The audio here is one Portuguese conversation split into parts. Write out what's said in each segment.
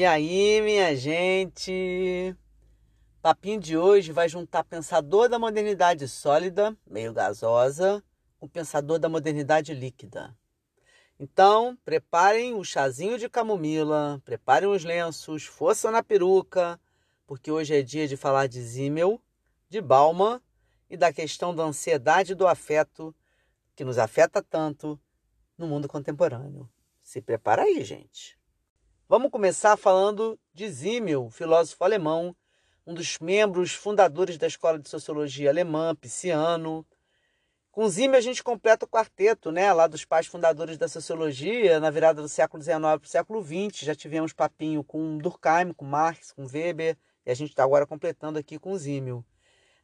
E aí, minha gente? Papinho de hoje vai juntar pensador da modernidade sólida, meio gasosa, com pensador da modernidade líquida. Então, preparem o chazinho de camomila, preparem os lenços, força na peruca, porque hoje é dia de falar de Zimmel, de Bauman e da questão da ansiedade do afeto que nos afeta tanto no mundo contemporâneo. Se prepara aí, gente. Vamos começar falando de Zimmel, filósofo alemão, um dos membros fundadores da Escola de Sociologia Alemã, pisciano. Com Zimmel a gente completa o quarteto, né, lá dos pais fundadores da sociologia, na virada do século XIX para o século XX. Já tivemos papinho com Durkheim, com Marx, com Weber, e a gente está agora completando aqui com Zimmel.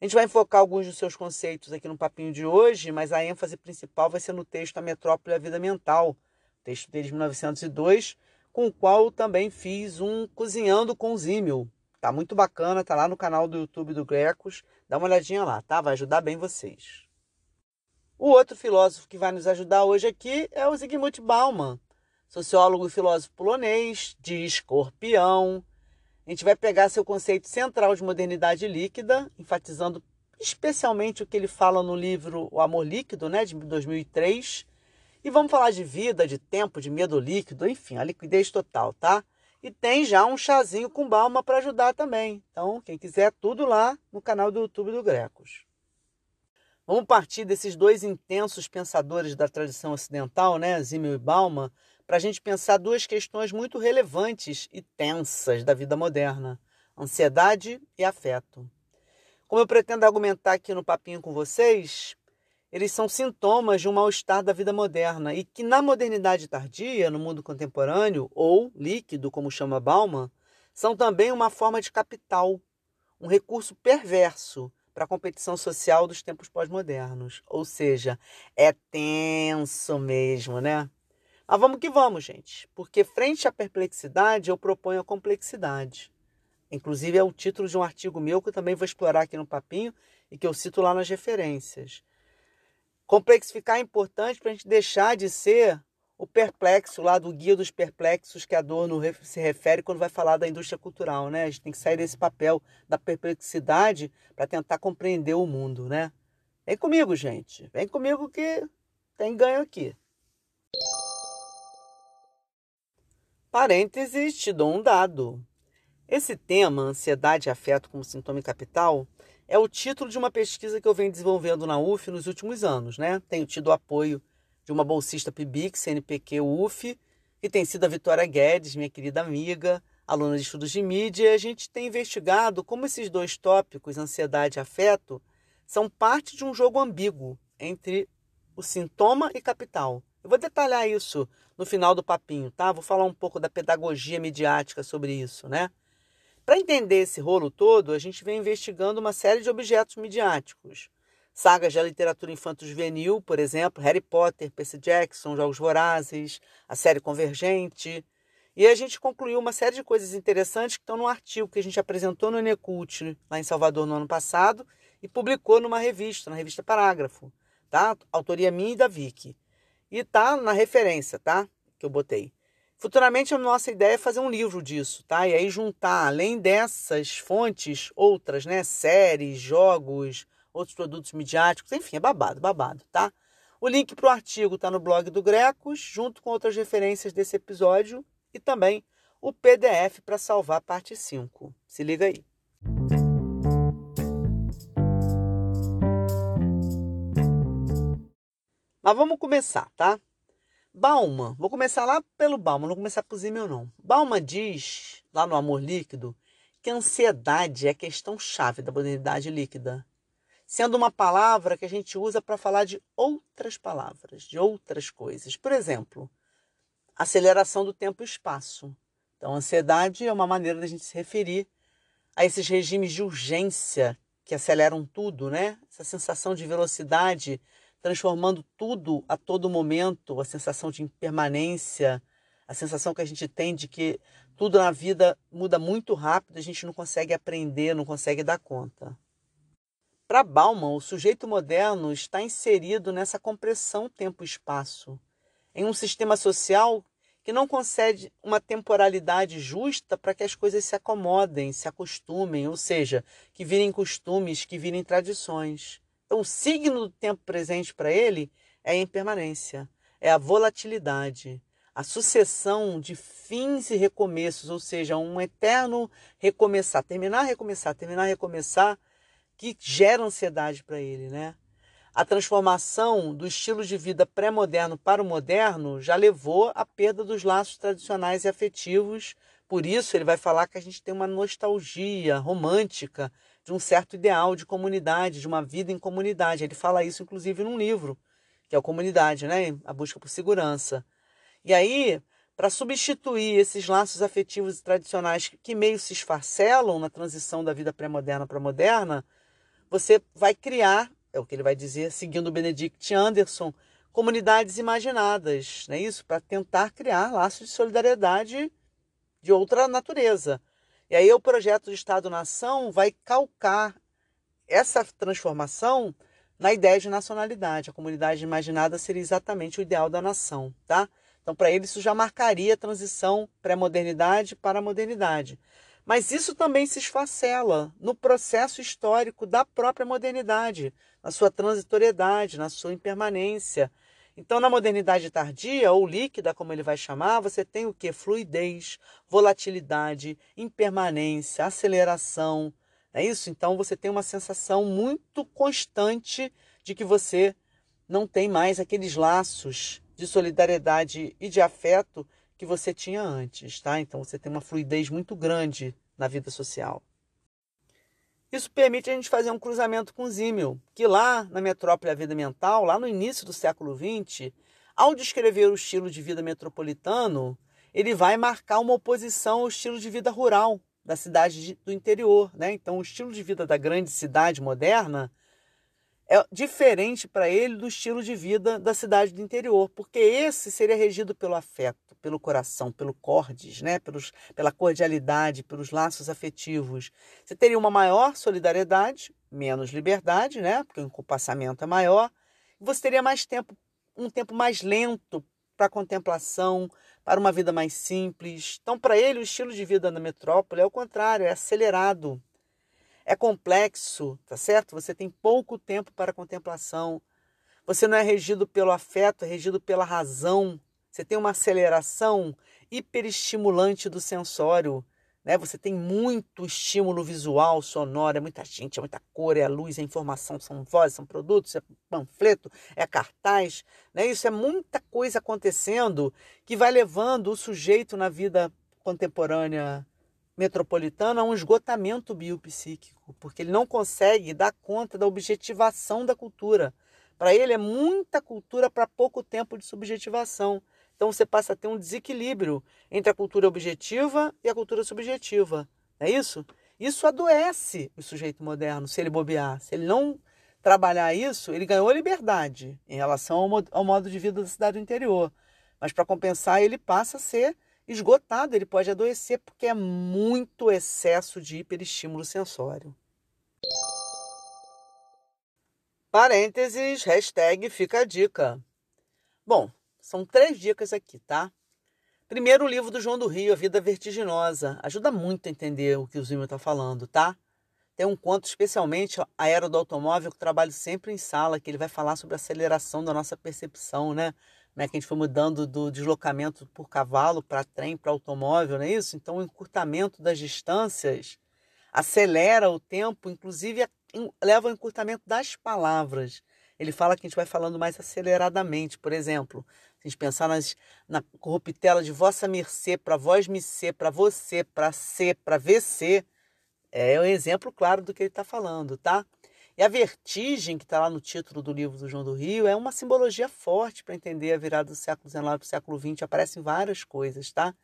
A gente vai enfocar alguns dos seus conceitos aqui no papinho de hoje, mas a ênfase principal vai ser no texto A Metrópole e a Vida Mental, texto dele de 1902, com o qual também fiz um Cozinhando com Zimmel. Tá muito bacana, tá lá no canal do YouTube do Grecos. Dá uma olhadinha lá, tá? Vai ajudar bem vocês. O outro filósofo que vai nos ajudar hoje aqui é o Zygmunt Bauman, sociólogo e filósofo polonês, de escorpião. A gente vai pegar seu conceito central de modernidade líquida, enfatizando especialmente o que ele fala no livro O Amor Líquido, né, de 2003, e vamos falar de vida, de tempo, de medo líquido, enfim, a liquidez total, tá? E tem já um chazinho com balma para ajudar também. Então, quem quiser, tudo lá no canal do YouTube do Grecos. Vamos partir desses dois intensos pensadores da tradição ocidental, né, Zimmel e Balma, para a gente pensar duas questões muito relevantes e tensas da vida moderna: ansiedade e afeto. Como eu pretendo argumentar aqui no papinho com vocês, eles são sintomas de um mal-estar da vida moderna e que na modernidade tardia, no mundo contemporâneo, ou líquido, como chama Bauman, são também uma forma de capital, um recurso perverso para a competição social dos tempos pós-modernos. Ou seja, é tenso mesmo, né? Mas vamos que vamos, gente, porque frente à perplexidade eu proponho a complexidade. Inclusive é o título de um artigo meu que eu também vou explorar aqui no papinho e que eu cito lá nas referências. Complexificar é importante para a gente deixar de ser o perplexo lá do guia dos perplexos que a Adorno se refere quando vai falar da indústria cultural, né? A gente tem que sair desse papel da perplexidade para tentar compreender o mundo, né? Vem comigo, gente. Vem comigo que tem ganho aqui. Parênteses, te dou um dado. Esse tema, ansiedade e afeto como sintoma capital, é o título de uma pesquisa que eu venho desenvolvendo na UF nos últimos anos. Né? Tenho tido o apoio de uma bolsista PIBIC, CNPq UF, que tem sido a Vitória Guedes, minha querida amiga, aluna de estudos de mídia, e a gente tem investigado como esses dois tópicos, ansiedade e afeto, são parte de um jogo ambíguo entre o sintoma e capital. Eu vou detalhar isso no final do papinho, tá? Vou falar um pouco da pedagogia midiática sobre isso, né? Para entender esse rolo todo, a gente vem investigando uma série de objetos midiáticos. Sagas da literatura infanto-juvenil, por exemplo, Harry Potter, Percy Jackson, Jogos Vorazes, a série Convergente. E a gente concluiu uma série de coisas interessantes que estão no artigo que a gente apresentou no Enecult, lá em Salvador, no ano passado, e publicou numa revista, na revista Parágrafo, tá? Autoria minha e da Vicky. E tá na referência, tá? Que eu botei. Futuramente a nossa ideia é fazer um livro disso, tá? E aí juntar, além dessas fontes, outras, né? Séries, jogos, outros produtos midiáticos, enfim, é babado, babado, tá? O link para o artigo está no blog do Grecos, junto com outras referências desse episódio e também o PDF para salvar a parte 5. Se liga aí. Mas vamos começar, tá? Bauman, vou começar lá pelo Bauman, não começar por Zimmel não. Bauman diz, lá no Amor Líquido, que ansiedade é a questão chave da modernidade líquida, sendo uma palavra que a gente usa para falar de outras palavras, de outras coisas. Por exemplo, aceleração do tempo e espaço. Então, ansiedade é uma maneira da gente se referir a esses regimes de urgência que aceleram tudo, né? Essa sensação de velocidade, transformando tudo a todo momento, a sensação de impermanência, a sensação que a gente tem de que tudo na vida muda muito rápido, a gente não consegue aprender, não consegue dar conta. Para Bauman, o sujeito moderno está inserido nessa compressão tempo-espaço, em um sistema social que não concede uma temporalidade justa para que as coisas se acomodem, se acostumem, ou seja, que virem costumes, que virem tradições. Então, o signo do tempo presente para ele é a impermanência, é a volatilidade, a sucessão de fins e recomeços, ou seja, um eterno recomeçar, terminar, recomeçar, terminar, recomeçar, que gera ansiedade para ele, né? A transformação do estilo de vida pré-moderno para o moderno já levou à perda dos laços tradicionais e afetivos. Por isso, ele vai falar que a gente tem uma nostalgia romântica de um certo ideal de comunidade, de uma vida em comunidade. Ele fala isso, inclusive, num livro, que é o Comunidade, né? A Busca por Segurança. E aí, para substituir esses laços afetivos tradicionais que meio se esfarcelam na transição da vida pré-moderna para moderna, você vai criar é o que ele vai dizer, seguindo Benedict Anderson, comunidades imaginadas, não é isso? Para tentar criar laços de solidariedade de outra natureza. E aí o projeto de Estado-nação vai calcar essa transformação na ideia de nacionalidade. A comunidade imaginada seria exatamente o ideal da nação, tá? Então, para ele, isso já marcaria a transição pré-modernidade para a modernidade. Mas isso também se esfacela no processo histórico da própria modernidade, na sua transitoriedade, na sua impermanência. Então, na modernidade tardia, ou líquida, como ele vai chamar, você tem o que? Fluidez, volatilidade, impermanência, aceleração. É isso? Então, você tem uma sensação muito constante de que você não tem mais aqueles laços de solidariedade e de afeto que você tinha antes, tá? Então você tem uma fluidez muito grande na vida social. Isso permite a gente fazer um cruzamento com Zimmel, que lá na Metrópole Vida Mental, lá no início do século XX, ao descrever o estilo de vida metropolitano, ele vai marcar uma oposição ao estilo de vida rural da cidade do interior. Né? Então, o estilo de vida da grande cidade moderna é diferente para ele do estilo de vida da cidade do interior, porque esse seria regido pelo afeto, pelo coração, pelo cordes, né? Pelos, pela cordialidade, pelos laços afetivos. Você teria uma maior solidariedade, menos liberdade, né? Porque o compassamento é maior. Você teria mais tempo, um tempo mais lento para contemplação, para uma vida mais simples. Então, para ele, o estilo de vida na metrópole é o contrário, é acelerado, é complexo, tá certo? Você tem pouco tempo para contemplação. Você não é regido pelo afeto, é regido pela razão. Você tem uma aceleração hiperestimulante do sensório. Né? Você tem muito estímulo visual, sonoro, é muita gente, é muita cor, é a luz, é a informação, são vozes, são produtos, é panfleto, é cartaz. Né? Isso é muita coisa acontecendo que vai levando o sujeito na vida contemporânea metropolitano a um esgotamento biopsíquico, porque ele não consegue dar conta da objetivação da cultura. Para ele é muita cultura para pouco tempo de subjetivação. Então você passa a ter um desequilíbrio entre a cultura objetiva e a cultura subjetiva. Não é isso? Isso adoece o sujeito moderno, se ele bobear. Se ele não trabalhar isso, ele ganhou liberdade em relação ao modo de vida da cidade interior. Mas para compensar, ele passa a ser esgotado, ele pode adoecer porque é muito excesso de hiperestímulo sensório. Parênteses, hashtag fica a dica. Bom, são três dicas aqui, tá? Primeiro, o livro do João do Rio, A Vida Vertiginosa. Ajuda muito a entender o que o Zimmer está falando, tá? Tem um conto especialmente a Era do Automóvel, que eu trabalho sempre em sala, que ele vai falar sobre a aceleração da nossa percepção, né? né, que a gente foi mudando do deslocamento por cavalo para trem, para automóvel, não é isso? Então, o encurtamento das distâncias acelera o tempo, inclusive leva ao encurtamento das palavras. Ele fala que a gente vai falando mais aceleradamente. Por exemplo, a gente pensar nas, na corruptela de vossa mercê, para vós me ser, para você, para ser, para VC, é um exemplo claro do que ele está falando, tá? E a vertigem, que está lá no título do livro do João do Rio, é uma simbologia forte para entender a virada do século XIX para o século XX. Aparecem várias coisas, tá?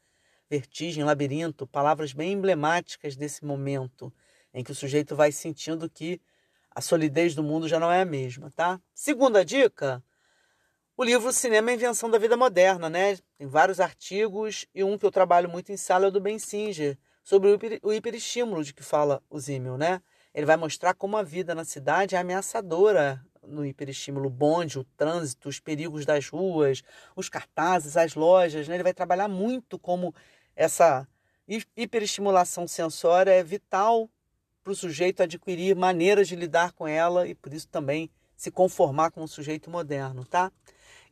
Vertigem, labirinto, palavras bem emblemáticas desse momento. em que o sujeito vai sentindo que a solidez do mundo já não é a mesma, tá? Segunda dica, o livro Cinema é Invenção da Vida Moderna, né? Tem vários artigos e um que eu trabalho muito em sala é o do Ben Singer, sobre o, o hiperestímulo de que fala o Zimmel, né? Ele vai mostrar como a vida na cidade é ameaçadora no hiperestímulo, o bonde, o trânsito, os perigos das ruas, os cartazes, as lojas, né? Ele vai trabalhar muito como essa hiperestimulação sensória é vital para o sujeito adquirir maneiras de lidar com ela e por isso também se conformar com um sujeito moderno, tá?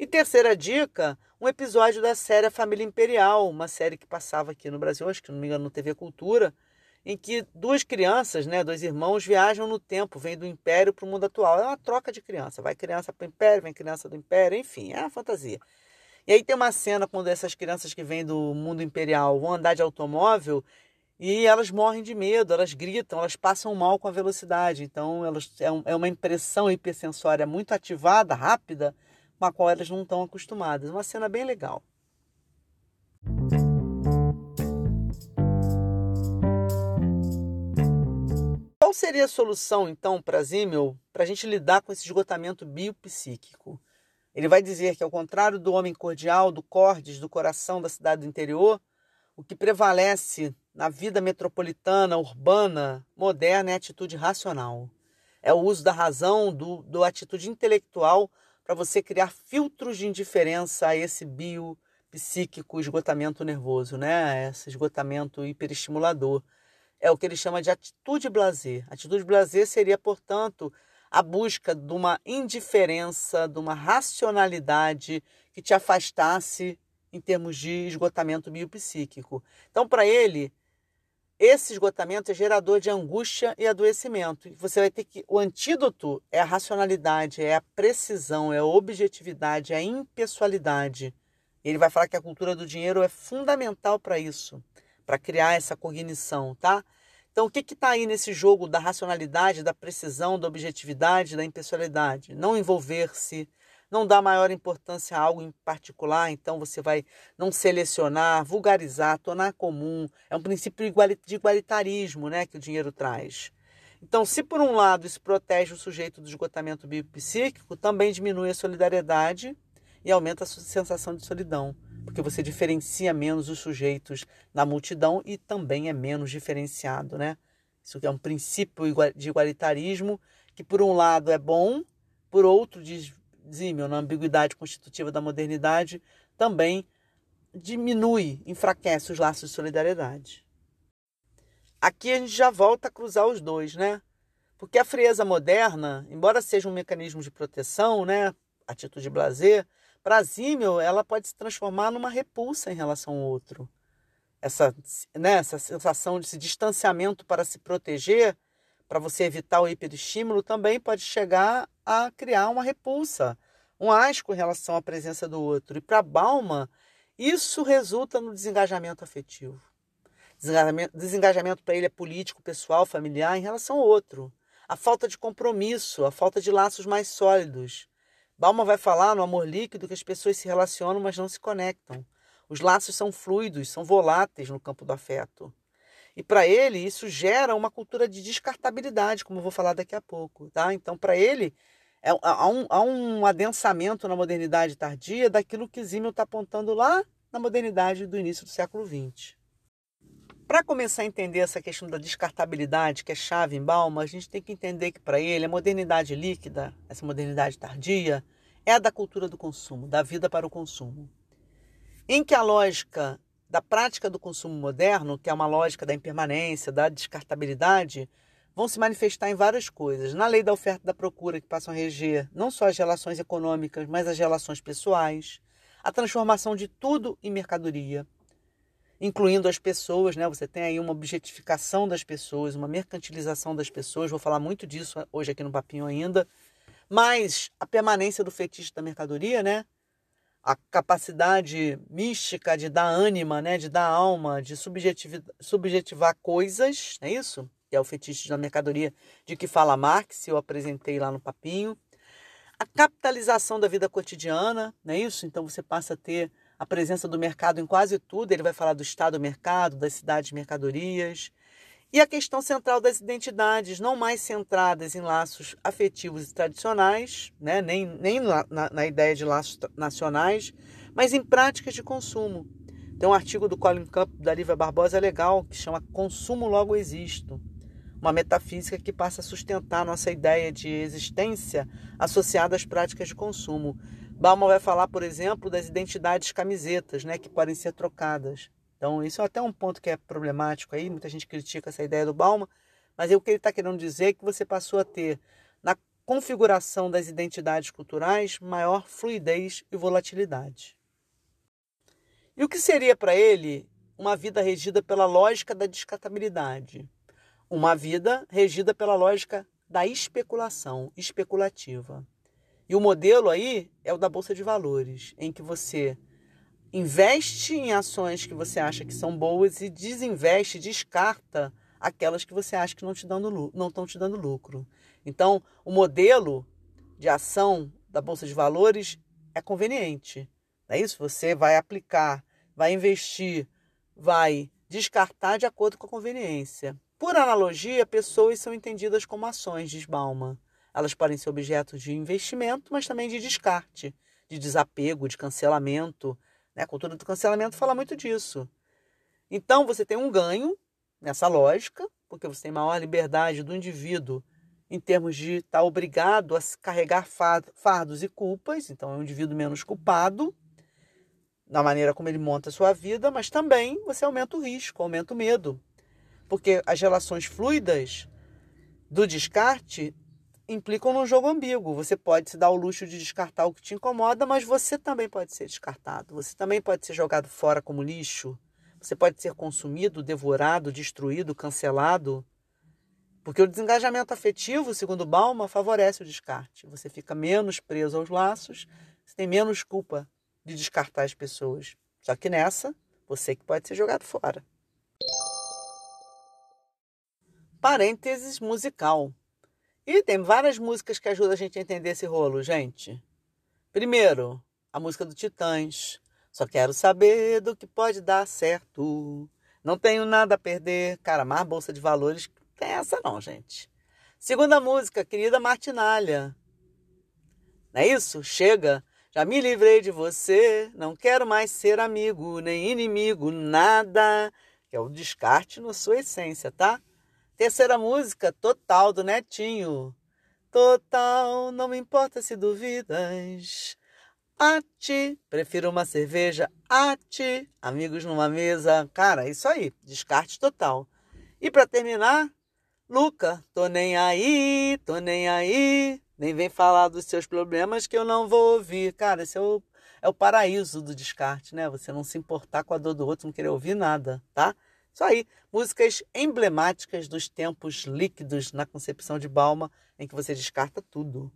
E terceira dica, um episódio da série A Família Imperial, uma série que passava aqui no Brasil, acho que não me engano, no TV Cultura, em que duas crianças, né, dois irmãos, viajam no tempo, vêm do Império para o mundo atual. É uma troca de criança. Vai criança para o Império, vem criança do Império, enfim, é uma fantasia. E aí tem uma cena quando essas crianças que vêm do mundo imperial vão andar de automóvel e elas morrem de medo, elas gritam, elas passam mal com a velocidade. Então elas, é, um, é uma impressão hipersensória muito ativada, rápida, com a qual elas não estão acostumadas. Uma cena bem legal. Qual seria a solução, então, para Zimmel, para a gente lidar com esse esgotamento biopsíquico? Ele vai dizer que, ao contrário do homem cordial, do cordes, do coração da cidade do interior, o que prevalece na vida metropolitana, urbana, moderna é a atitude racional. É o uso da razão, do, do atitude intelectual para você criar filtros de indiferença a esse bio psíquico esgotamento nervoso, né? Esse esgotamento hiperestimulador. É o que ele chama de atitude blazer. Atitude blazer seria, portanto, a busca de uma indiferença, de uma racionalidade que te afastasse em termos de esgotamento biopsíquico. Então, para ele, esse esgotamento é gerador de angústia e adoecimento. Você vai ter que. O antídoto é a racionalidade, é a precisão, é a objetividade, é a impessoalidade. Ele vai falar que a cultura do dinheiro é fundamental para isso, para criar essa cognição, tá? Então, o que está aí nesse jogo da racionalidade, da precisão, da objetividade, da impessoalidade? Não envolver-se, não dá maior importância a algo em particular, então você vai não selecionar, vulgarizar, tornar comum. É um princípio de igualitarismo né, que o dinheiro traz. Então, se por um lado isso protege o sujeito do esgotamento biopsíquico, também diminui a solidariedade e aumenta a sensação de solidão, porque você diferencia menos os sujeitos na multidão e também é menos diferenciado, né? Isso é um princípio de igualitarismo que por um lado é bom, por outro Zimmel, na ambiguidade constitutiva da modernidade, também diminui, enfraquece os laços de solidariedade. Aqui a gente já volta a cruzar os dois, né? Porque a frieza moderna, embora seja um mecanismo de proteção, né, atitude blazer, para Zimmel ela pode se transformar numa repulsa em relação ao outro. Essa, né, essa sensação de esse distanciamento para se proteger para você evitar o hiperestímulo, também pode chegar a criar uma repulsa, um asco em relação à presença do outro. E para Balma, isso resulta no desengajamento afetivo. Desengajamento, desengajamento para ele é político, pessoal, familiar em relação ao outro. A falta de compromisso, a falta de laços mais sólidos. Balma vai falar no amor líquido que as pessoas se relacionam, mas não se conectam. Os laços são fluidos, são voláteis no campo do afeto. E para ele, isso gera uma cultura de descartabilidade, como eu vou falar daqui a pouco. Tá? Então, para ele, é, há, um, há um adensamento na modernidade tardia daquilo que Zimmel está apontando lá na modernidade do início do século XX. Para começar a entender essa questão da descartabilidade, que é chave em Balma, a gente tem que entender que para ele a modernidade líquida, essa modernidade tardia, é a da cultura do consumo, da vida para o consumo. Em que a lógica da prática do consumo moderno, que é uma lógica da impermanência, da descartabilidade, vão se manifestar em várias coisas. Na lei da oferta e da procura, que passam a reger não só as relações econômicas, mas as relações pessoais, a transformação de tudo em mercadoria, incluindo as pessoas, né? Você tem aí uma objetificação das pessoas, uma mercantilização das pessoas, vou falar muito disso hoje aqui no Papinho ainda, mas a permanência do fetiche da mercadoria, né? A capacidade mística de dar ânima, né, de dar alma, de subjetivar coisas, é isso? Que é o fetiche da mercadoria de que fala Marx, eu apresentei lá no papinho. A capitalização da vida cotidiana, não é isso? Então você passa a ter a presença do mercado em quase tudo. Ele vai falar do estado do mercado, das cidades mercadorias. E a questão central das identidades, não mais centradas em laços afetivos e tradicionais, né? nem, nem na, na ideia de laços nacionais, mas em práticas de consumo. Tem um artigo do Colin Camp da Lívia Barbosa legal que chama Consumo Logo Existo. Uma metafísica que passa a sustentar nossa ideia de existência associada às práticas de consumo. Bauman vai falar, por exemplo, das identidades camisetas, né, que podem ser trocadas. Então, isso é até um ponto que é problemático aí, muita gente critica essa ideia do Bauman, mas o que ele está querendo dizer é que você passou a ter, na configuração das identidades culturais, maior fluidez e volatilidade. E o que seria para ele uma vida regida pela lógica da descartabilidade? Uma vida regida pela lógica da especulação, especulativa. E o modelo aí é o da bolsa de valores, em que você investe em ações que você acha que são boas e desinveste, descarta aquelas que você acha que não, te dando, não estão te dando lucro. Então, o modelo de ação da bolsa de valores é conveniente. É isso? Você vai aplicar vai investir, vai descartar de acordo com a conveniência. Por analogia, pessoas são entendidas como ações, diz Bauman. Elas podem ser objetos de investimento, mas também de descarte, de desapego, de cancelamento. Né? A cultura do cancelamento fala muito disso. Então, você tem um ganho nessa lógica, porque você tem maior liberdade do indivíduo em termos de estar obrigado a carregar fardos e culpas, então é um indivíduo menos culpado, na maneira como ele monta a sua vida, mas também você aumenta o risco, aumenta o medo. Porque as relações fluidas do descarte implicam num jogo ambíguo. Você pode se dar o luxo de descartar o que te incomoda, mas você também pode ser descartado. Você também pode ser jogado fora como lixo. Você pode ser consumido, devorado, destruído, cancelado. Porque o desengajamento afetivo, segundo Balma, favorece o descarte. Você fica menos preso aos laços, você tem menos culpa de descartar as pessoas. Só que nessa, você que pode ser jogado fora. Parênteses musical. E tem várias músicas que ajudam a gente a entender esse rolo, gente. Primeiro, a música do Titãs. Só quero saber do que pode dar certo. Não tenho nada a perder. Cara, mais bolsa de valores tem essa não, gente. Segunda música, querida Martinalha. Não é isso? Chega já me livrei de você, não quero mais ser amigo, nem inimigo, nada. Que é o descarte na sua essência, tá? Terceira música, Total, do Netinho. Total, não me importa se duvidas. A ti, prefiro uma cerveja. A ti, amigos numa mesa. Cara, isso aí, descarte total. E para terminar, Luca, tô nem aí, tô nem aí. Nem vem falar dos seus problemas que eu não vou ouvir. Cara, esse é o, é o paraíso do descarte, né? Você não se importar com a dor do outro, não querer ouvir nada, tá? Isso aí, músicas emblemáticas dos tempos líquidos na concepção de Balma, em que você descarta tudo.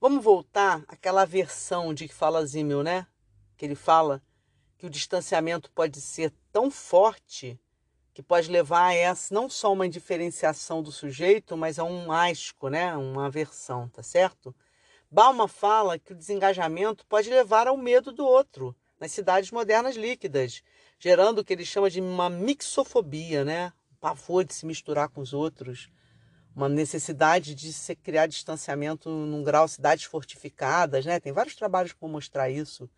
Vamos voltar àquela versão de que fala Zimmel, né? Que ele fala que o distanciamento pode ser tão forte que pode levar a essa não só uma indiferenciação do sujeito, mas a um asco, né? uma aversão, tá certo? Balma fala que o desengajamento pode levar ao medo do outro nas cidades modernas líquidas, gerando o que ele chama de uma mixofobia, né? um pavor de se misturar com os outros, uma necessidade de se criar distanciamento num grau, cidades fortificadas, né? Tem vários trabalhos para mostrar isso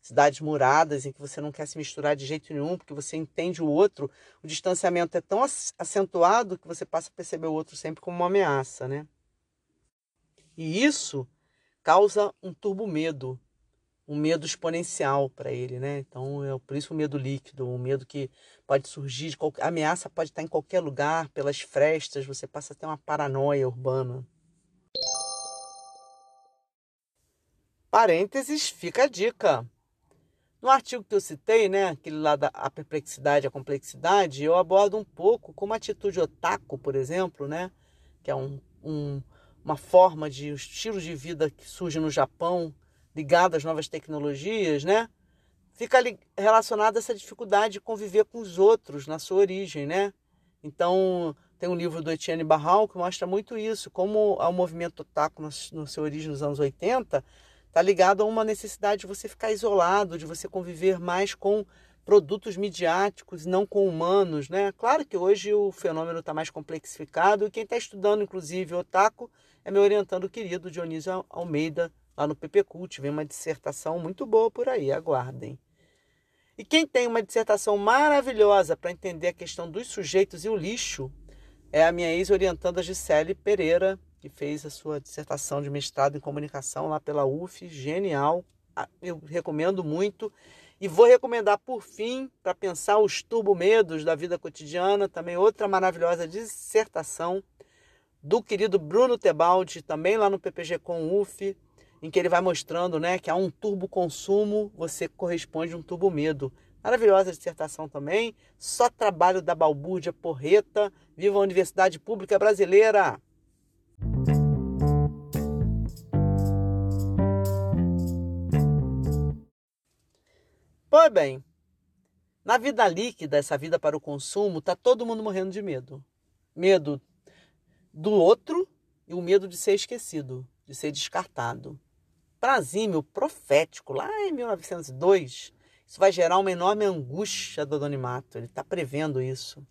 cidades muradas em que você não quer se misturar de jeito nenhum, porque você entende o outro, o distanciamento é tão acentuado que você passa a perceber o outro sempre como uma ameaça, né? E isso causa um turbo medo, um medo exponencial para ele, né? Então, é por isso o medo líquido, um medo que pode surgir, qualquer, a ameaça pode estar em qualquer lugar, pelas frestas, você passa a ter uma paranoia urbana. Parênteses, fica a dica. No artigo que eu citei, né, aquele lá da a perplexidade a complexidade, eu abordo um pouco como a atitude otaku, por exemplo, né, que é um, um, uma forma de um estilo de vida que surge no Japão, ligado às novas tecnologias, né, fica relacionado a essa dificuldade de conviver com os outros na sua origem, né. Então, tem um livro do Etienne Barral que mostra muito isso, como o movimento otaku no, seu origem nos anos 80 está ligado a uma necessidade de você ficar isolado, de você conviver mais com produtos midiáticos, não com humanos, né? Claro que hoje o fenômeno está mais complexificado e quem está estudando, inclusive, Otaku, é meu orientando querido Dionísio Almeida, lá no PP Cult. Vem uma dissertação muito boa por aí, aguardem. E quem tem uma dissertação maravilhosa para entender a questão dos sujeitos e o lixo é a minha ex-orientanda Gisele Pereira, que fez a sua dissertação de mestrado em comunicação lá pela UF, genial. Ah, eu recomendo muito. E vou recomendar, por fim, para pensar os turbo-medos da vida cotidiana, também outra maravilhosa dissertação do querido Bruno Tebaldi, também lá no PPG com UF, em que ele vai mostrando né, que a um turbo-consumo você corresponde a um turbo-medo. Maravilhosa dissertação também. Só trabalho da balbúrdia porreta. Viva a Universidade Pública Brasileira! Pois bem, na vida líquida, essa vida para o consumo, tá todo mundo morrendo de medo. Medo do outro e o medo de ser esquecido, de ser descartado. Prazímio profético, lá em 1902, isso vai gerar uma enorme angústia do anonimato. Ele está prevendo isso.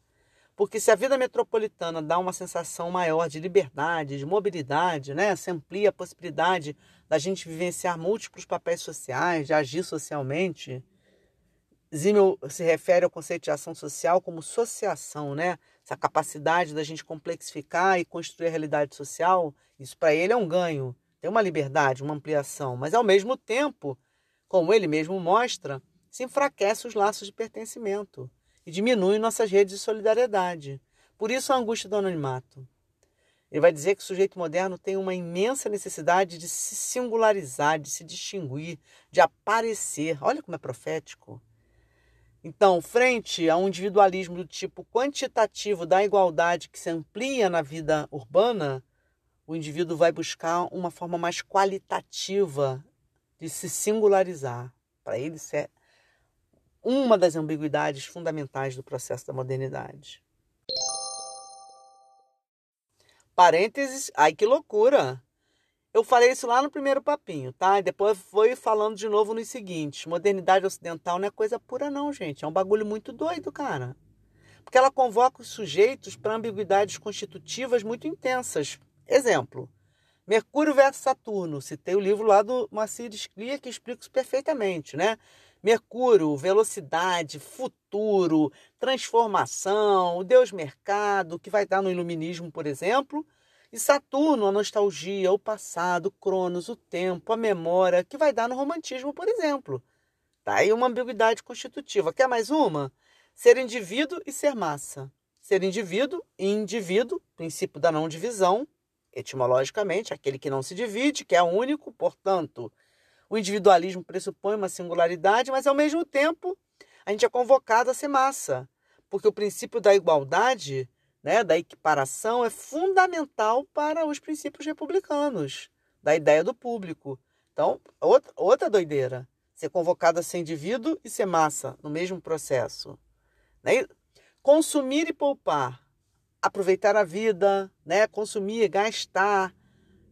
Porque se a vida metropolitana dá uma sensação maior de liberdade, de mobilidade, né? se amplia a possibilidade da gente vivenciar múltiplos papéis sociais, de agir socialmente, Zimmel se refere ao conceito de ação social como associação, né? Essa capacidade da gente complexificar e construir a realidade social, isso para ele é um ganho, tem uma liberdade, uma ampliação, mas ao mesmo tempo, como ele mesmo mostra, se enfraquece os laços de pertencimento e diminui nossas redes de solidariedade. Por isso a angústia do anonimato. Ele vai dizer que o sujeito moderno tem uma imensa necessidade de se singularizar, de se distinguir, de aparecer. Olha como é profético. Então, frente a um individualismo do tipo quantitativo da igualdade que se amplia na vida urbana, o indivíduo vai buscar uma forma mais qualitativa de se singularizar. Para ele, isso é uma das ambiguidades fundamentais do processo da modernidade. Parênteses, ai que loucura! Eu falei isso lá no primeiro papinho, tá? E depois foi falando de novo nos seguintes. Modernidade ocidental não é coisa pura, não, gente. É um bagulho muito doido, cara. Porque ela convoca os sujeitos para ambiguidades constitutivas muito intensas. Exemplo: Mercúrio versus Saturno. Citei o livro lá do Maciris Clear que explica isso perfeitamente, né? Mercúrio, velocidade, futuro, transformação, o Deus mercado, que vai dar no iluminismo, por exemplo e Saturno, a nostalgia, o passado, Cronos, o tempo, a memória, que vai dar no romantismo, por exemplo. Tá aí uma ambiguidade constitutiva. Quer mais uma? Ser indivíduo e ser massa. Ser indivíduo e indivíduo, princípio da não divisão, etimologicamente, aquele que não se divide, que é único, portanto, o individualismo pressupõe uma singularidade, mas ao mesmo tempo a gente é convocado a ser massa, porque o princípio da igualdade né, da equiparação é fundamental para os princípios republicanos, da ideia do público. Então, outra, outra doideira. Ser convocado a ser indivíduo e ser massa no mesmo processo. Né? Consumir e poupar. Aproveitar a vida, né? consumir, gastar,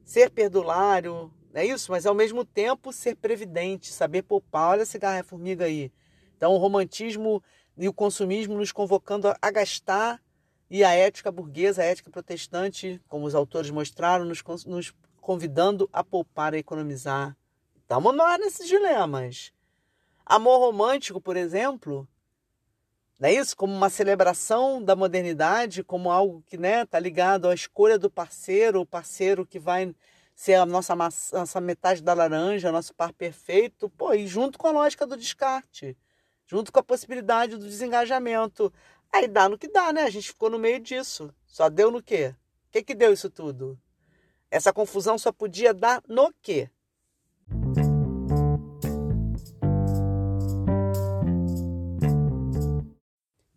ser perdulário, é isso? Mas ao mesmo tempo ser previdente, saber poupar. Olha esse garra-formiga aí. Então, o romantismo e o consumismo nos convocando a gastar e a ética burguesa, a ética protestante, como os autores mostraram, nos, nos convidando a poupar, a economizar. Estamos nós nesses dilemas. Amor romântico, por exemplo, não é isso? Como uma celebração da modernidade, como algo que está né, tá ligado à escolha do parceiro, o parceiro que vai ser a nossa, nossa metade da laranja, nosso par perfeito, pô, e junto com a lógica do descarte, junto com a possibilidade do desengajamento. Aí dá no que dá, né? A gente ficou no meio disso. Só deu no quê? O que, que deu isso tudo? Essa confusão só podia dar no quê?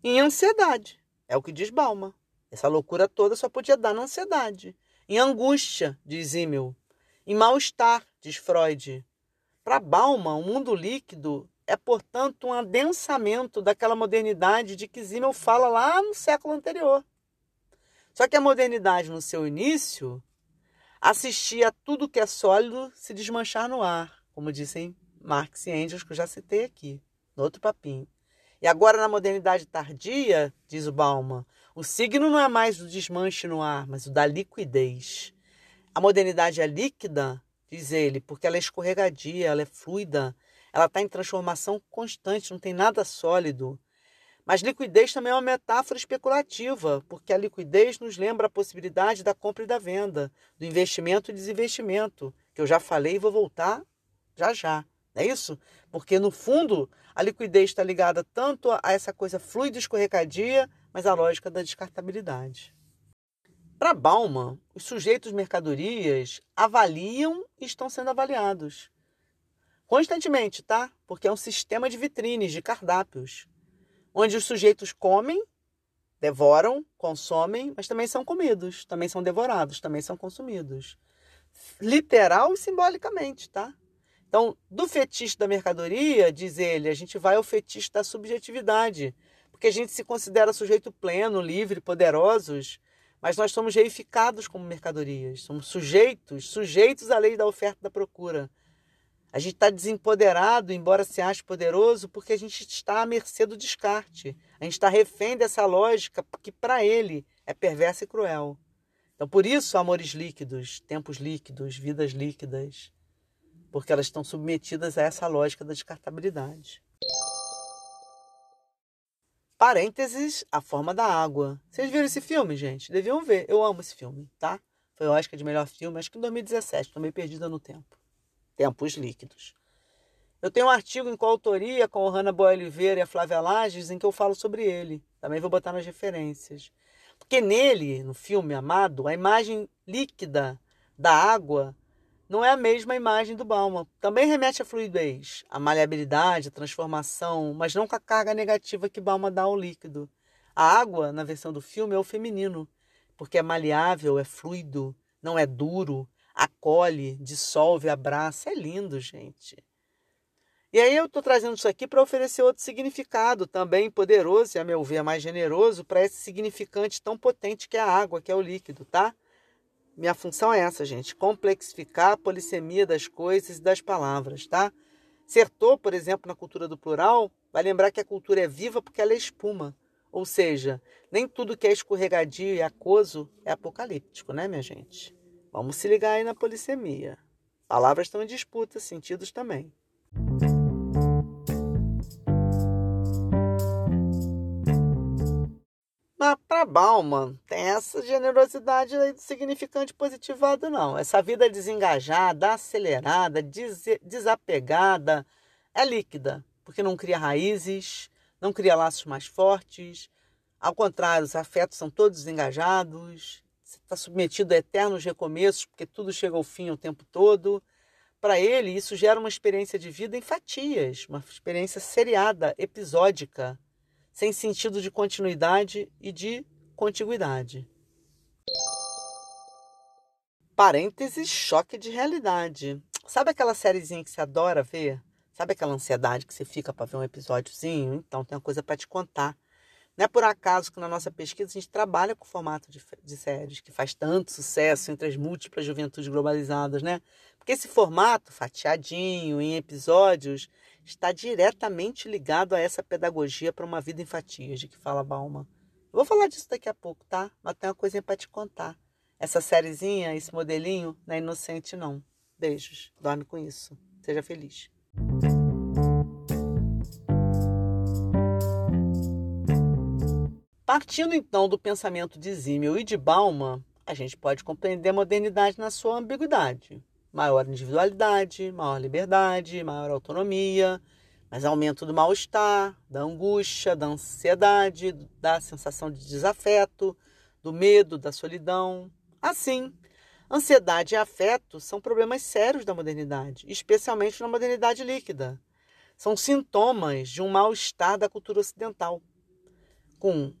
Em ansiedade. É o que diz Balma. Essa loucura toda só podia dar na ansiedade. Em angústia, diz Himmel. Em mal-estar, diz Freud. Para Balma, o mundo líquido é, portanto, um adensamento daquela modernidade de que Zimmel fala lá no século anterior. Só que a modernidade, no seu início, assistia a tudo que é sólido se desmanchar no ar. como dizem Marx e Engels, que eu já citei aqui, no outro papinho. E agora, na modernidade tardia, diz o Bauman, o signo não é mais o desmanche no ar, mas o da liquidez. A modernidade é líquida, diz ele, porque ela é escorregadia, ela é fluida, ela está em transformação constante, não tem nada sólido. Mas liquidez também é uma metáfora especulativa, porque a liquidez nos lembra a possibilidade da compra e da venda, do investimento e desinvestimento, que eu já falei e vou voltar já já. Não é isso? Porque no fundo a liquidez está ligada tanto a essa coisa fluida e escorregadia, mas à lógica da descartabilidade. Para Bauman, os sujeitos mercadorias avaliam e estão sendo avaliados. Constantemente, tá? Porque é um sistema de vitrines, de cardápios, onde os sujeitos comem, devoram, consomem, mas também são comidos, também são devorados, também são consumidos. Literal e simbolicamente, tá? Então, do fetiche da mercadoria, diz ele, a gente vai ao fetiche da subjetividade, porque a gente se considera sujeito pleno, livre, poderosos, mas nós somos reificados como mercadorias, somos sujeitos, sujeitos à lei da oferta e da procura. A gente está desempoderado, embora se ache poderoso, porque a gente está à mercê do descarte. A gente está refém dessa lógica que, para ele, é perversa e cruel. Então, por isso, amores líquidos, tempos líquidos, vidas líquidas porque elas estão submetidas a essa lógica da descartabilidade. Parênteses, A Forma da Água. Vocês viram esse filme, gente? Deviam ver. Eu amo esse filme, tá? Foi o Oscar de melhor filme, acho que em 2017. Estou meio perdida no tempo. Tempos líquidos. Eu tenho um artigo em coautoria com a Hanna Boa Oliveira e a Flávia Lages em que eu falo sobre ele. Também vou botar nas referências. Porque nele, no filme Amado, a imagem líquida da água não é a mesma imagem do Bauman. Também remete à fluidez, à maleabilidade, à transformação, mas não com a carga negativa que Bauman dá ao líquido. A água, na versão do filme, é o feminino, porque é maleável, é fluido, não é duro, acolhe, dissolve, abraça. É lindo, gente. E aí eu estou trazendo isso aqui para oferecer outro significado também poderoso e, a meu ver, mais generoso para esse significante tão potente que é a água, que é o líquido, tá? Minha função é essa, gente: complexificar a polissemia das coisas e das palavras, tá? Sertor, por exemplo, na cultura do plural, vai lembrar que a cultura é viva porque ela é espuma. Ou seja, nem tudo que é escorregadio e aquoso é apocalíptico, né, minha gente? Vamos se ligar aí na polissemia. Palavras estão em disputa, sentidos também. Mas para Bauman, tem essa generosidade significante positivado, não. Essa vida desengajada, acelerada, des desapegada, é líquida, porque não cria raízes, não cria laços mais fortes. Ao contrário, os afetos são todos desengajados, você está submetido a eternos recomeços, porque tudo chega ao fim o tempo todo. Para ele, isso gera uma experiência de vida em fatias, uma experiência seriada, episódica sem sentido de continuidade e de contiguidade. Parênteses, choque de realidade. Sabe aquela sériezinha que você adora ver? Sabe aquela ansiedade que você fica para ver um episódiozinho? Então, tem uma coisa para te contar. Não é por acaso que na nossa pesquisa a gente trabalha com o formato de, de séries, que faz tanto sucesso entre as múltiplas juventudes globalizadas, né? Porque esse formato, fatiadinho, em episódios, está diretamente ligado a essa pedagogia para uma vida em fatias, de que fala Bauman. Eu vou falar disso daqui a pouco, tá? Mas tem uma coisinha para te contar. Essa sériezinha, esse modelinho, não é inocente, não. Beijos. Dorme com isso. Seja feliz. Partindo então do pensamento de Zimmel e de Bauman, a gente pode compreender a modernidade na sua ambiguidade maior individualidade, maior liberdade, maior autonomia, mas aumento do mal-estar, da angústia, da ansiedade, da sensação de desafeto, do medo, da solidão. Assim, ansiedade e afeto são problemas sérios da modernidade, especialmente na modernidade líquida. São sintomas de um mal-estar da cultura ocidental. Com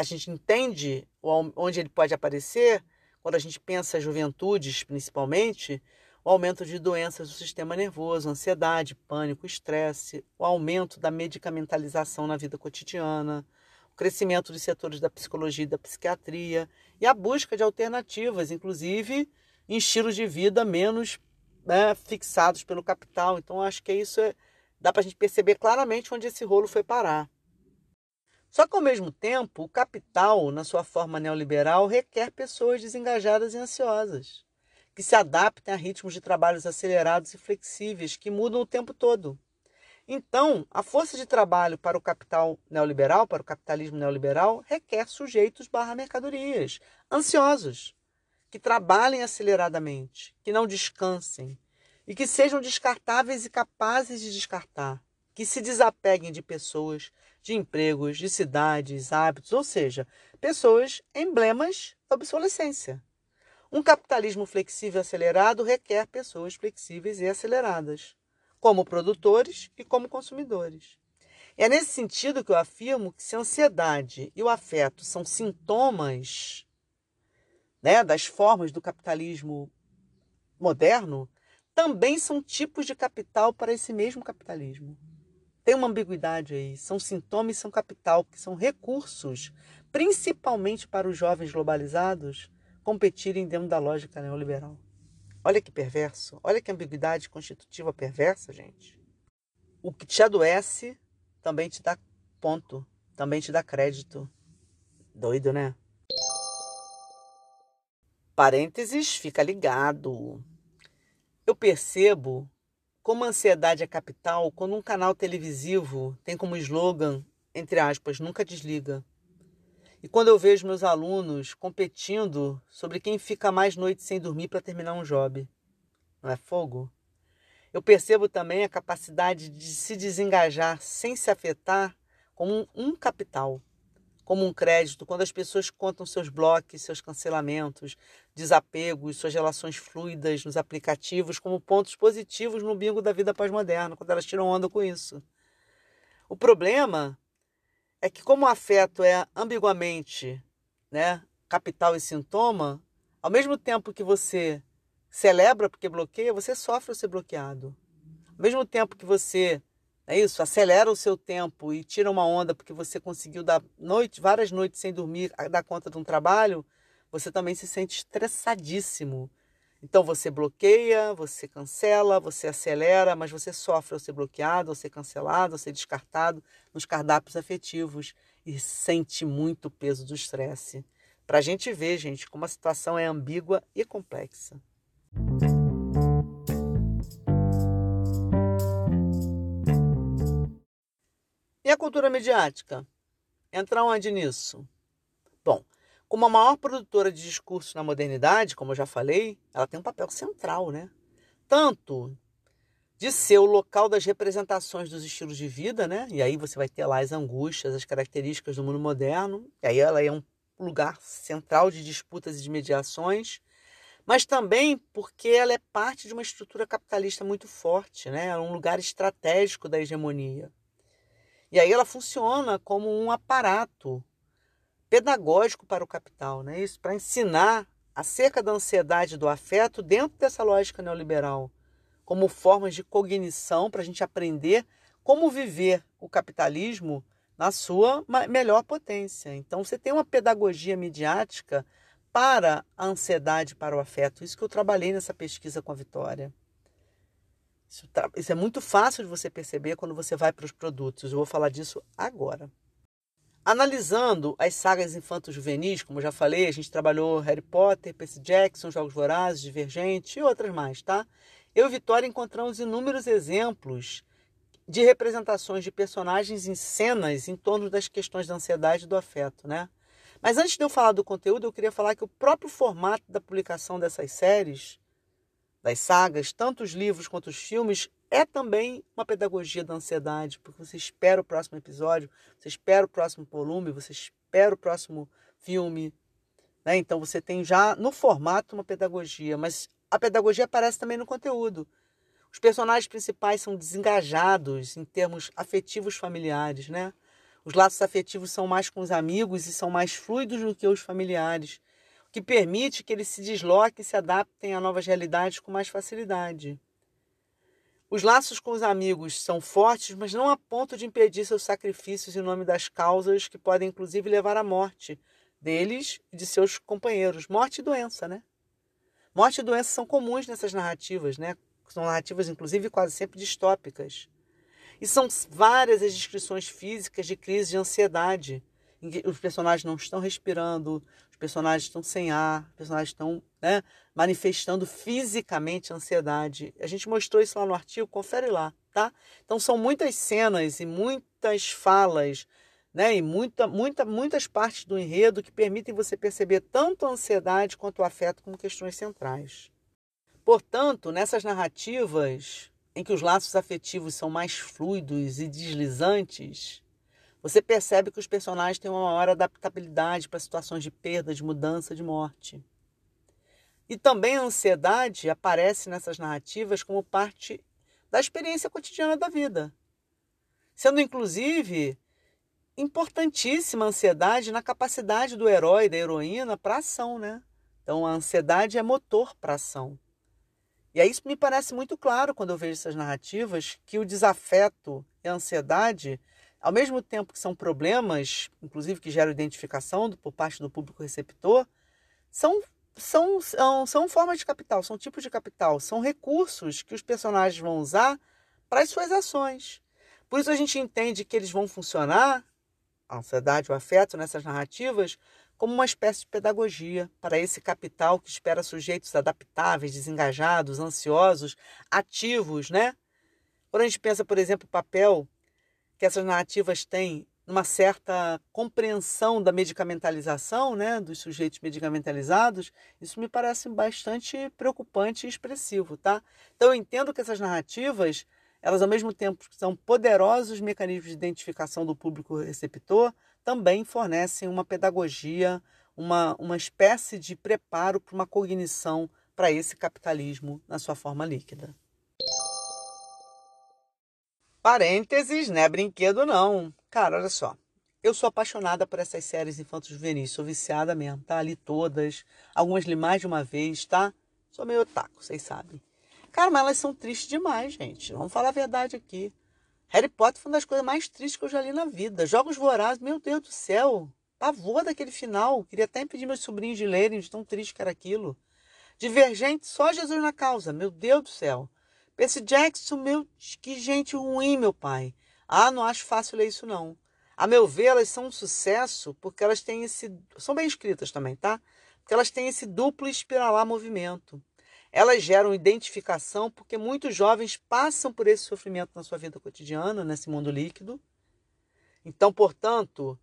a gente entende onde ele pode aparecer quando a gente pensa juventudes, principalmente, o aumento de doenças do sistema nervoso, ansiedade, pânico, estresse, o aumento da medicamentalização na vida cotidiana, o crescimento dos setores da psicologia e da psiquiatria e a busca de alternativas, inclusive em estilos de vida menos né, fixados pelo capital. Então, acho que isso é, dá para a gente perceber claramente onde esse rolo foi parar. Só que, ao mesmo tempo, o capital, na sua forma neoliberal, requer pessoas desengajadas e ansiosas, que se adaptem a ritmos de trabalhos acelerados e flexíveis, que mudam o tempo todo. Então, a força de trabalho para o capital neoliberal, para o capitalismo neoliberal, requer sujeitos barra mercadorias, ansiosos, que trabalhem aceleradamente, que não descansem e que sejam descartáveis e capazes de descartar, que se desapeguem de pessoas, de empregos, de cidades, hábitos, ou seja, pessoas emblemas da obsolescência. Um capitalismo flexível e acelerado requer pessoas flexíveis e aceleradas, como produtores e como consumidores. É nesse sentido que eu afirmo que se a ansiedade e o afeto são sintomas né, das formas do capitalismo moderno, também são tipos de capital para esse mesmo capitalismo. Tem uma ambiguidade aí. São sintomas e são capital, que são recursos, principalmente para os jovens globalizados, competirem dentro da lógica neoliberal. Olha que perverso. Olha que ambiguidade constitutiva perversa, gente. O que te adoece também te dá ponto, também te dá crédito. Doido, né? Parênteses, fica ligado. Eu percebo como a ansiedade é capital quando um canal televisivo tem como slogan, entre aspas, nunca desliga. E quando eu vejo meus alunos competindo sobre quem fica mais noites sem dormir para terminar um job. Não é fogo? Eu percebo também a capacidade de se desengajar sem se afetar como um capital como um crédito, quando as pessoas contam seus blocos, seus cancelamentos, desapegos, suas relações fluidas nos aplicativos como pontos positivos no bingo da vida pós-moderna, quando elas tiram onda com isso. O problema é que como o afeto é ambiguamente, né, capital e sintoma, ao mesmo tempo que você celebra porque bloqueia, você sofre ao ser bloqueado. Ao mesmo tempo que você é isso, acelera o seu tempo e tira uma onda porque você conseguiu dar noite, várias noites sem dormir, dar conta de um trabalho, você também se sente estressadíssimo. Então você bloqueia, você cancela, você acelera, mas você sofre ao ser bloqueado, ao ser cancelado, ao ser descartado nos cardápios afetivos e sente muito o peso do estresse. Para a gente ver, gente, como a situação é ambígua e complexa. E a cultura mediática? Entra onde nisso? Bom, como a maior produtora de discurso na modernidade, como eu já falei, ela tem um papel central, né? Tanto de ser o local das representações dos estilos de vida, né? E aí você vai ter lá as angústias, as características do mundo moderno. E aí ela é um lugar central de disputas e de mediações, mas também porque ela é parte de uma estrutura capitalista muito forte, né? É um lugar estratégico da hegemonia. E aí ela funciona como um aparato pedagógico para o capital, né? Isso para ensinar acerca da ansiedade do afeto dentro dessa lógica neoliberal, como formas de cognição para a gente aprender como viver o capitalismo na sua melhor potência. Então você tem uma pedagogia midiática para a ansiedade, para o afeto. Isso que eu trabalhei nessa pesquisa com a Vitória. Isso, tá, isso é muito fácil de você perceber quando você vai para os produtos. Eu vou falar disso agora. Analisando as sagas infanto-juvenis, como eu já falei, a gente trabalhou Harry Potter, Percy Jackson, Jogos Vorazes, Divergente e outras mais, tá? Eu e Vitória encontramos inúmeros exemplos de representações de personagens em cenas em torno das questões da ansiedade e do afeto, né? Mas antes de eu falar do conteúdo, eu queria falar que o próprio formato da publicação dessas séries das sagas, tanto os livros quanto os filmes, é também uma pedagogia da ansiedade, porque você espera o próximo episódio, você espera o próximo volume, você espera o próximo filme. Né? Então você tem já no formato uma pedagogia, mas a pedagogia aparece também no conteúdo. Os personagens principais são desengajados em termos afetivos familiares, né? Os laços afetivos são mais com os amigos e são mais fluidos do que os familiares que permite que eles se desloquem e se adaptem a novas realidades com mais facilidade. Os laços com os amigos são fortes, mas não a ponto de impedir seus sacrifícios em nome das causas que podem inclusive levar à morte deles e de seus companheiros. Morte e doença, né? Morte e doença são comuns nessas narrativas, né? são narrativas, inclusive, quase sempre distópicas. E são várias as descrições físicas de crise de ansiedade, em que os personagens não estão respirando, personagens estão sem ar, personagens estão né, manifestando fisicamente ansiedade. A gente mostrou isso lá no artigo, confere lá, tá? Então são muitas cenas e muitas falas, né, e muita, muita, muitas partes do enredo que permitem você perceber tanto a ansiedade quanto o afeto como questões centrais. Portanto, nessas narrativas em que os laços afetivos são mais fluidos e deslizantes, você percebe que os personagens têm uma maior adaptabilidade para situações de perda, de mudança, de morte. E também a ansiedade aparece nessas narrativas como parte da experiência cotidiana da vida, sendo inclusive importantíssima a ansiedade na capacidade do herói, da heroína para ação, né? Então a ansiedade é motor para ação. E aí isso me parece muito claro quando eu vejo essas narrativas que o desafeto e a ansiedade ao mesmo tempo que são problemas, inclusive que geram identificação por parte do público receptor, são, são, são, são formas de capital, são tipos de capital, são recursos que os personagens vão usar para as suas ações. Por isso a gente entende que eles vão funcionar, a ansiedade, o afeto nessas narrativas, como uma espécie de pedagogia para esse capital que espera sujeitos adaptáveis, desengajados, ansiosos, ativos, né? Quando a gente pensa, por exemplo, o papel que essas narrativas têm uma certa compreensão da medicamentalização, né, dos sujeitos medicamentalizados, isso me parece bastante preocupante e expressivo, tá? Então eu entendo que essas narrativas, elas ao mesmo tempo são poderosos mecanismos de identificação do público receptor, também fornecem uma pedagogia, uma, uma espécie de preparo para uma cognição para esse capitalismo na sua forma líquida. Parênteses, não é brinquedo não. Cara, olha só. Eu sou apaixonada por essas séries infantos juvenis, sou viciada mesmo, tá? Ali todas, algumas li mais de uma vez, tá? Sou meio otaku, vocês sabem. Cara, mas elas são tristes demais, gente. Vamos falar a verdade aqui. Harry Potter foi uma das coisas mais tristes que eu já li na vida. Jogos Vorazes, meu Deus do céu. Pavor daquele final. Queria até impedir meus sobrinhos de lerem, de tão triste que era aquilo. Divergente, só Jesus na causa. Meu Deus do céu. Percy Jackson, meu, que gente ruim, meu pai. Ah, não acho fácil ler isso, não. A meu ver, elas são um sucesso porque elas têm esse. São bem escritas também, tá? Porque elas têm esse duplo espiralar movimento. Elas geram identificação porque muitos jovens passam por esse sofrimento na sua vida cotidiana, nesse mundo líquido. Então, portanto,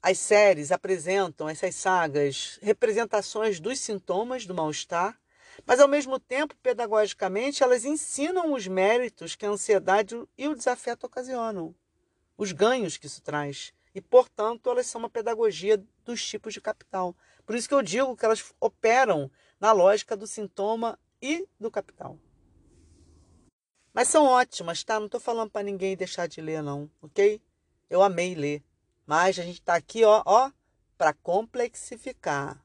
as séries apresentam, essas sagas, representações dos sintomas do mal-estar mas, ao mesmo tempo, pedagogicamente, elas ensinam os méritos que a ansiedade e o desafeto ocasionam, os ganhos que isso traz. E, portanto, elas são uma pedagogia dos tipos de capital. Por isso que eu digo que elas operam na lógica do sintoma e do capital. Mas são ótimas, tá? Não estou falando para ninguém deixar de ler, não, ok? Eu amei ler. Mas a gente está aqui, ó, ó, para complexificar.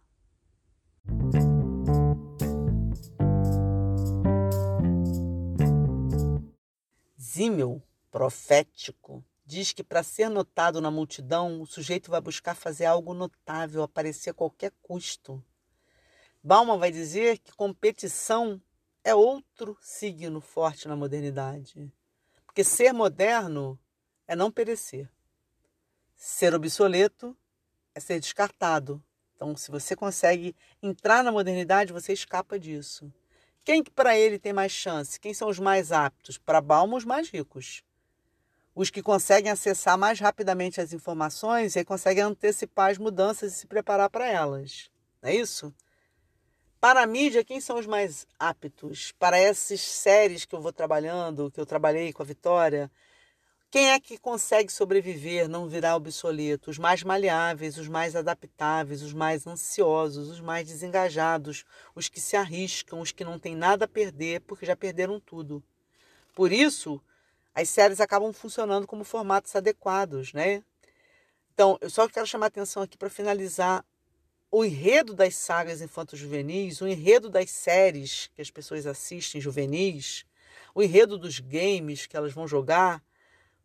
Zimmel, profético, diz que para ser notado na multidão, o sujeito vai buscar fazer algo notável, aparecer a qualquer custo. Bauman vai dizer que competição é outro signo forte na modernidade. Porque ser moderno é não perecer. Ser obsoleto é ser descartado. Então, se você consegue entrar na modernidade, você escapa disso. Quem que para ele tem mais chance? Quem são os mais aptos? Para Balma, os mais ricos. Os que conseguem acessar mais rapidamente as informações e conseguem antecipar as mudanças e se preparar para elas. Não é isso? Para a mídia, quem são os mais aptos? Para essas séries que eu vou trabalhando, que eu trabalhei com a Vitória, quem é que consegue sobreviver, não virar obsoleto? Os mais maleáveis, os mais adaptáveis, os mais ansiosos, os mais desengajados, os que se arriscam, os que não têm nada a perder porque já perderam tudo. Por isso, as séries acabam funcionando como formatos adequados, né? Então, eu só quero chamar a atenção aqui para finalizar o enredo das sagas infantos juvenis, o enredo das séries que as pessoas assistem juvenis, o enredo dos games que elas vão jogar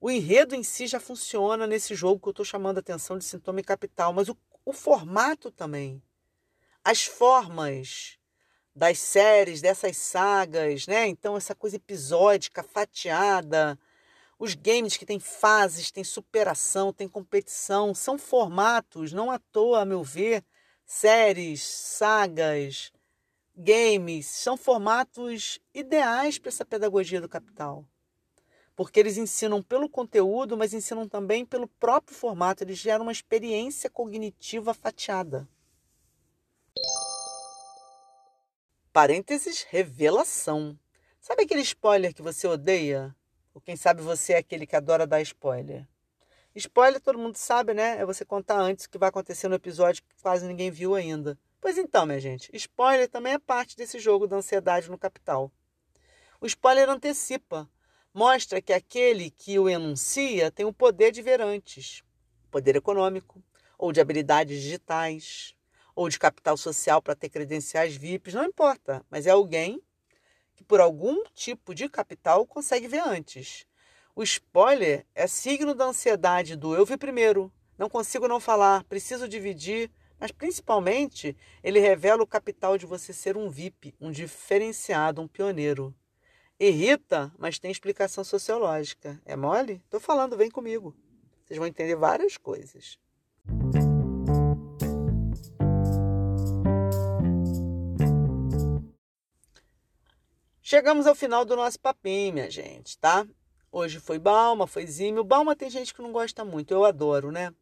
o enredo em si já funciona nesse jogo que eu estou chamando a atenção de sintoma e capital, mas o, o formato também. As formas das séries, dessas sagas, né? Então, essa coisa episódica, fatiada. Os games que têm fases, têm superação, têm competição, são formatos, não à toa, a meu ver, séries, sagas, games, são formatos ideais para essa pedagogia do capital. Porque eles ensinam pelo conteúdo, mas ensinam também pelo próprio formato, eles geram uma experiência cognitiva fatiada. Parênteses, revelação. Sabe aquele spoiler que você odeia? Ou quem sabe você é aquele que adora dar spoiler? Spoiler todo mundo sabe, né? É você contar antes o que vai acontecer no episódio que quase ninguém viu ainda. Pois então, minha gente, spoiler também é parte desse jogo da ansiedade no capital. O spoiler antecipa, mostra que aquele que o enuncia tem o poder de ver antes poder econômico, ou de habilidades digitais, ou de capital social para ter credenciais VIPs, não importa, mas é alguém que por algum tipo de capital consegue ver antes. O spoiler é signo da ansiedade do eu vi primeiro, não consigo não falar, preciso dividir, mas principalmente ele revela o capital de você ser um VIP, um diferenciado, um pioneiro. Irrita, mas tem explicação sociológica. É mole? Tô falando, vem comigo. Vocês vão entender várias coisas. Chegamos ao final do nosso papinho, minha gente, tá? Hoje foi Balma, foi Zímio. Balma tem gente que não gosta muito, eu adoro, né?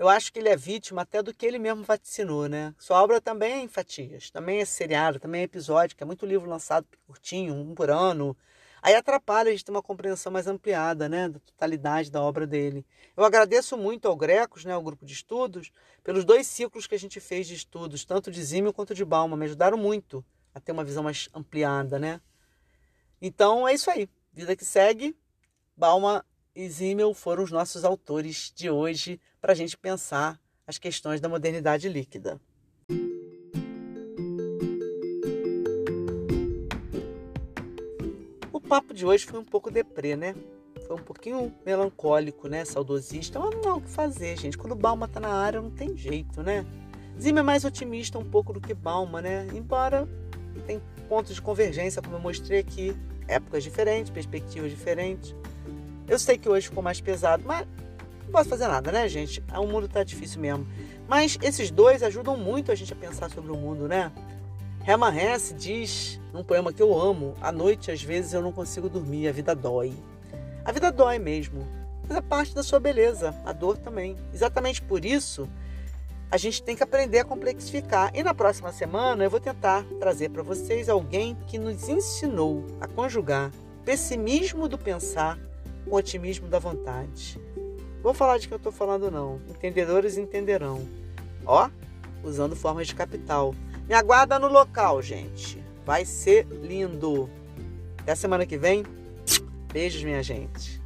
Eu acho que ele é vítima até do que ele mesmo vaticinou, né? Sua obra também é em fatias, também é seriada, também é episódica, é muito livro lançado curtinho, um por ano. Aí atrapalha a gente ter uma compreensão mais ampliada, né, da totalidade da obra dele. Eu agradeço muito ao Grecos, né, ao grupo de estudos, pelos dois ciclos que a gente fez de estudos, tanto de Zímio quanto de Balma, me ajudaram muito a ter uma visão mais ampliada, né? Então é isso aí. Vida que segue. Balma e Zimmel foram os nossos autores de hoje para a gente pensar as questões da modernidade líquida. O papo de hoje foi um pouco deprê, né? Foi um pouquinho melancólico, né? Saudosista, mas não há o que fazer, gente. Quando Balma tá na área, não tem jeito, né? Zima é mais otimista um pouco do que Balma, né? Embora tem pontos de convergência, como eu mostrei aqui, épocas diferentes, perspectivas diferentes. Eu sei que hoje ficou mais pesado, mas não posso fazer nada, né, gente? O mundo tá difícil mesmo. Mas esses dois ajudam muito a gente a pensar sobre o mundo, né? Hermann Hesse diz, num poema que eu amo, à noite às vezes eu não consigo dormir, a vida dói. A vida dói mesmo, mas é parte da sua beleza, a dor também. Exatamente por isso, a gente tem que aprender a complexificar. E na próxima semana eu vou tentar trazer para vocês alguém que nos ensinou a conjugar pessimismo do pensar com otimismo da vontade. Vou falar de que eu estou falando não. Entendedores entenderão. Ó, usando formas de capital. Me aguarda no local, gente. Vai ser lindo. Até semana que vem. Beijos, minha gente.